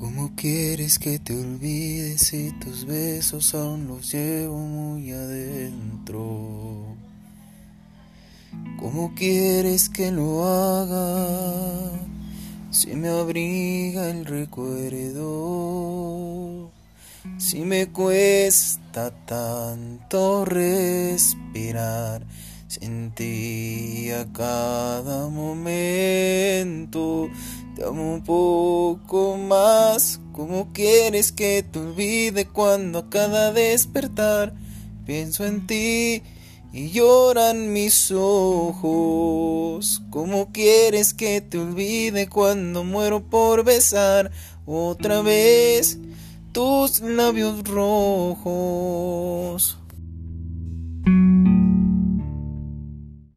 ¿Cómo quieres que te olvides si tus besos aún los llevo muy adentro? ¿Cómo quieres que lo haga si me abriga el recuerdo? Si me cuesta tanto respirar, sentía cada momento amo un poco más. ¿Cómo quieres que te olvide cuando a cada despertar pienso en ti y lloran mis ojos? ¿Cómo quieres que te olvide cuando muero por besar otra vez tus labios rojos?